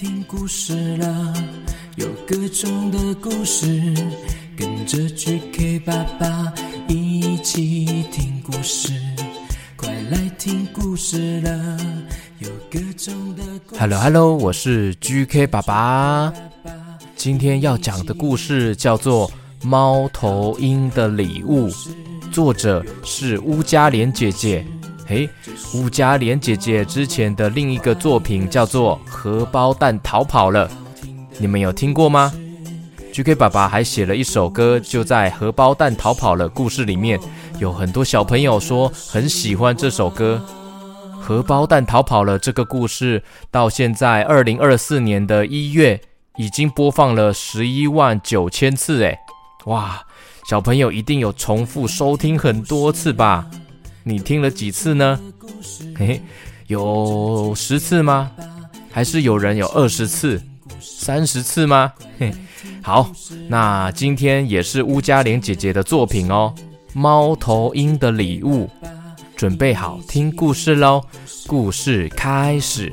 听故事了，有各种的故事，跟着 GK 爸爸一起听故事。快来听故事了，有各种的故事。Hello Hello，我是 GK 爸爸。今天要讲的故事叫做《猫头鹰的礼物》，作者是乌嘉莲姐姐。嘿，吴佳莲姐姐之前的另一个作品叫做《荷包蛋逃跑了》，你们有听过吗？GK 爸爸还写了一首歌，就在《荷包蛋逃跑了》故事里面，有很多小朋友说很喜欢这首歌。《荷包蛋逃跑了》这个故事到现在二零二四年的一月，已经播放了十一万九千次，哎，哇，小朋友一定有重复收听很多次吧？你听了几次呢？嘿，有十次吗？还是有人有二十次、三十次吗？嘿，好，那今天也是乌嘉玲姐姐的作品哦，《猫头鹰的礼物》，准备好听故事喽！故事开始。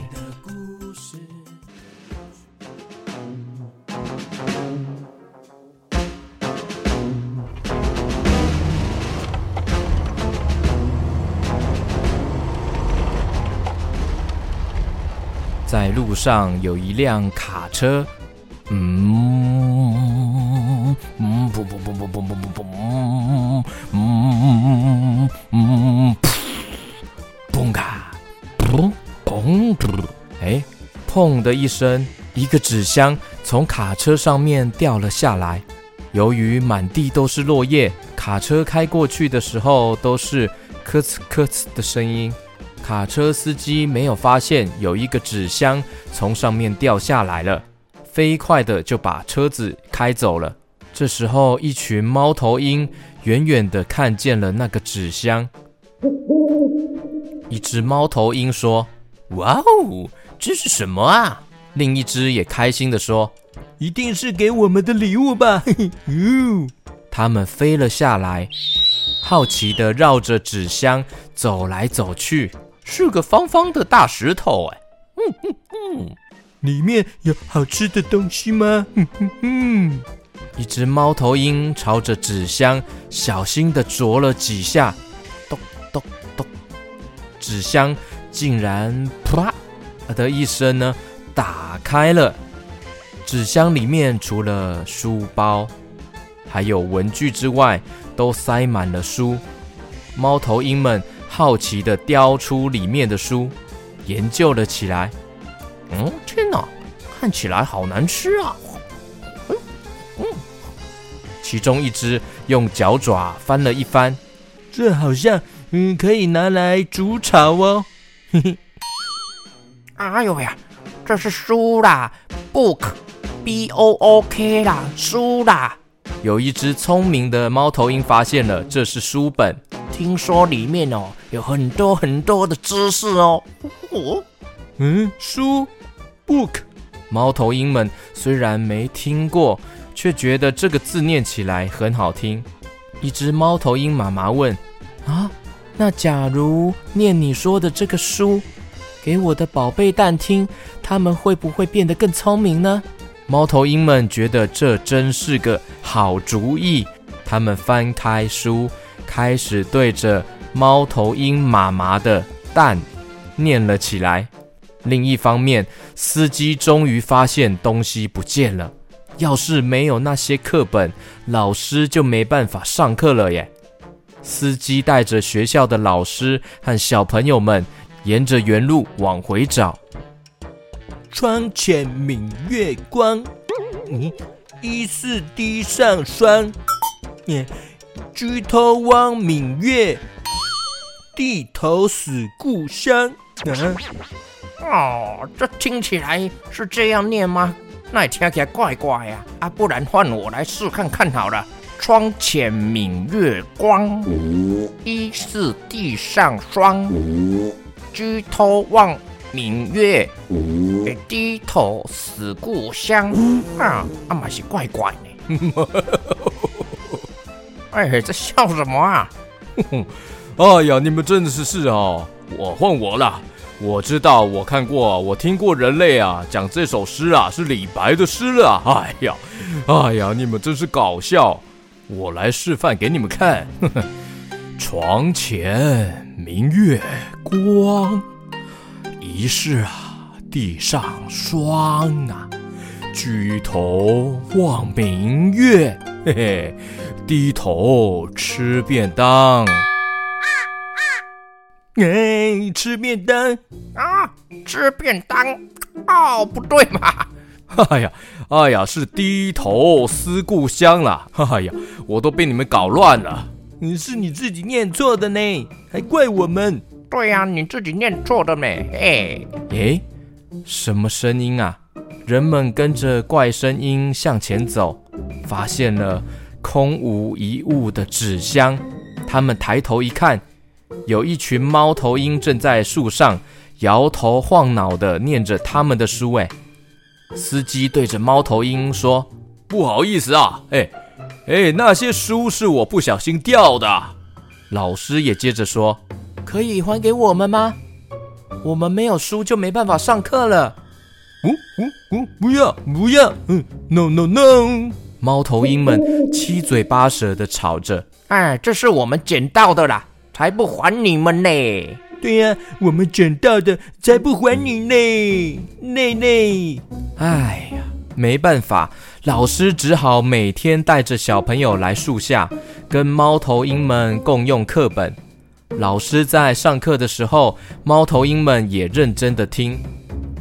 在路上有一辆卡车，嗯嗯，砰砰砰砰砰砰砰砰，嗯嗯，砰卡，砰砰，哎，砰的一声，一个纸箱从卡车上面掉了下来。由于满地都是落叶，卡车开过去的时候都是咔呲咔哧的声音。卡车司机没有发现有一个纸箱从上面掉下来了，飞快的就把车子开走了。这时候，一群猫头鹰远远的看见了那个纸箱。一只猫头鹰说：“哇哦，这是什么啊？”另一只也开心的说：“一定是给我们的礼物吧！”嘿嘿，哟，他们飞了下来，好奇的绕着纸箱走来走去。是个方方的大石头，哎，嗯嗯嗯，里面有好吃的东西吗？嗯嗯嗯，一只猫头鹰朝着纸箱小心地啄了几下，咚咚咚，纸箱竟然啪的一声呢，打开了。纸箱里面除了书包还有文具之外，都塞满了书。猫头鹰们。好奇的叼出里面的书，研究了起来。嗯，天哪，看起来好难吃啊！嗯嗯，其中一只用脚爪翻了一翻，这好像嗯可以拿来煮炒哦。嘿嘿。哎呦呀，这是书啦，book，b o o k 啦，书啦。有一只聪明的猫头鹰发现了，这是书本。听说里面哦有很多很多的知识哦。哦，嗯，书，book。猫头鹰们虽然没听过，却觉得这个字念起来很好听。一只猫头鹰妈妈问：“啊，那假如念你说的这个书，给我的宝贝蛋听，他们会不会变得更聪明呢？”猫头鹰们觉得这真是个好主意。他们翻开书。开始对着猫头鹰妈妈的蛋念了起来。另一方面，司机终于发现东西不见了。要是没有那些课本，老师就没办法上课了耶。司机带着学校的老师和小朋友们，沿着原路往回找。窗前明月光，嗯，疑是地上霜。举头望明月，低头思故乡。嗯，哦，这听起来是这样念吗？那也听起来怪怪呀。啊，不然换我来试看看好了。窗前明月光，疑是地上霜。举头望明月，低头思故乡。啊，啊嘛是怪怪呢。哎，这笑什么啊？哼 哼哎呀，你们真的是是哦！我换我了，我知道，我看过，我听过人类啊讲这首诗啊，是李白的诗了啊。哎呀，哎呀，你们真是搞笑！我来示范给你们看。呵呵，床前明月光，疑是啊地上霜啊。举头望明月，嘿嘿，低头吃便当。哎，吃便当啊，吃便当哦，不对嘛！哎呀，哎呀，是低头思故乡啦！哎呀，我都被你们搞乱了。你是你自己念错的呢，还怪我们？对呀，你自己念错的呢。哎，哎，什么声音啊？人们跟着怪声音向前走，发现了空无一物的纸箱。他们抬头一看。有一群猫头鹰正在树上摇头晃脑地念着他们的书。哎，司机对着猫头鹰说：“不好意思啊，哎，哎，那些书是我不小心掉的。”老师也接着说：“可以还给我们吗？我们没有书就没办法上课了。”“哦哦哦，不要不要，嗯，no no no！” 猫头鹰们 七嘴八舌的吵着：“哎，这是我们捡到的啦。”才不还你们呢！对呀、啊，我们捡到的才不还你呢！内内，哎呀，没办法，老师只好每天带着小朋友来树下，跟猫头鹰们共用课本。老师在上课的时候，猫头鹰们也认真的听，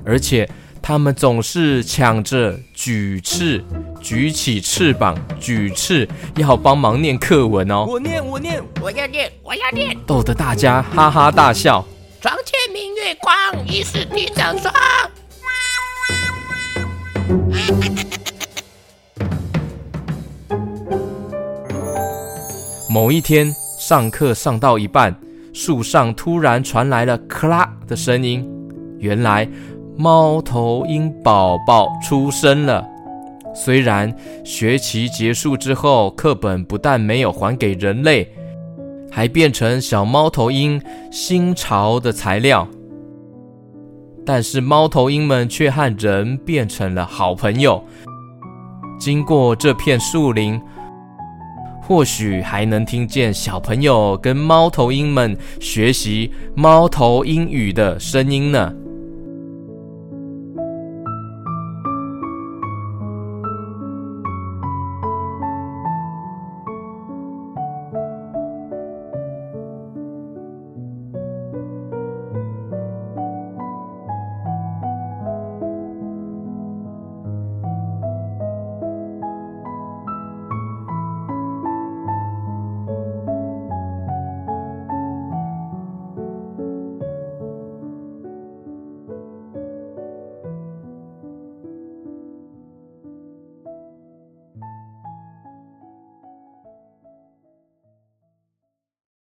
而且。他们总是抢着举翅，举起翅膀，举翅，要帮忙念课文哦。我念，我念，我要念，我要念，逗得大家哈哈大笑。床前明月光，疑是地上霜。某一天上课上到一半，树上突然传来了“咔啦”的声音，原来。猫头鹰宝宝出生了。虽然学期结束之后，课本不但没有还给人类，还变成小猫头鹰新巢的材料，但是猫头鹰们却和人变成了好朋友。经过这片树林，或许还能听见小朋友跟猫头鹰们学习猫头鹰语的声音呢。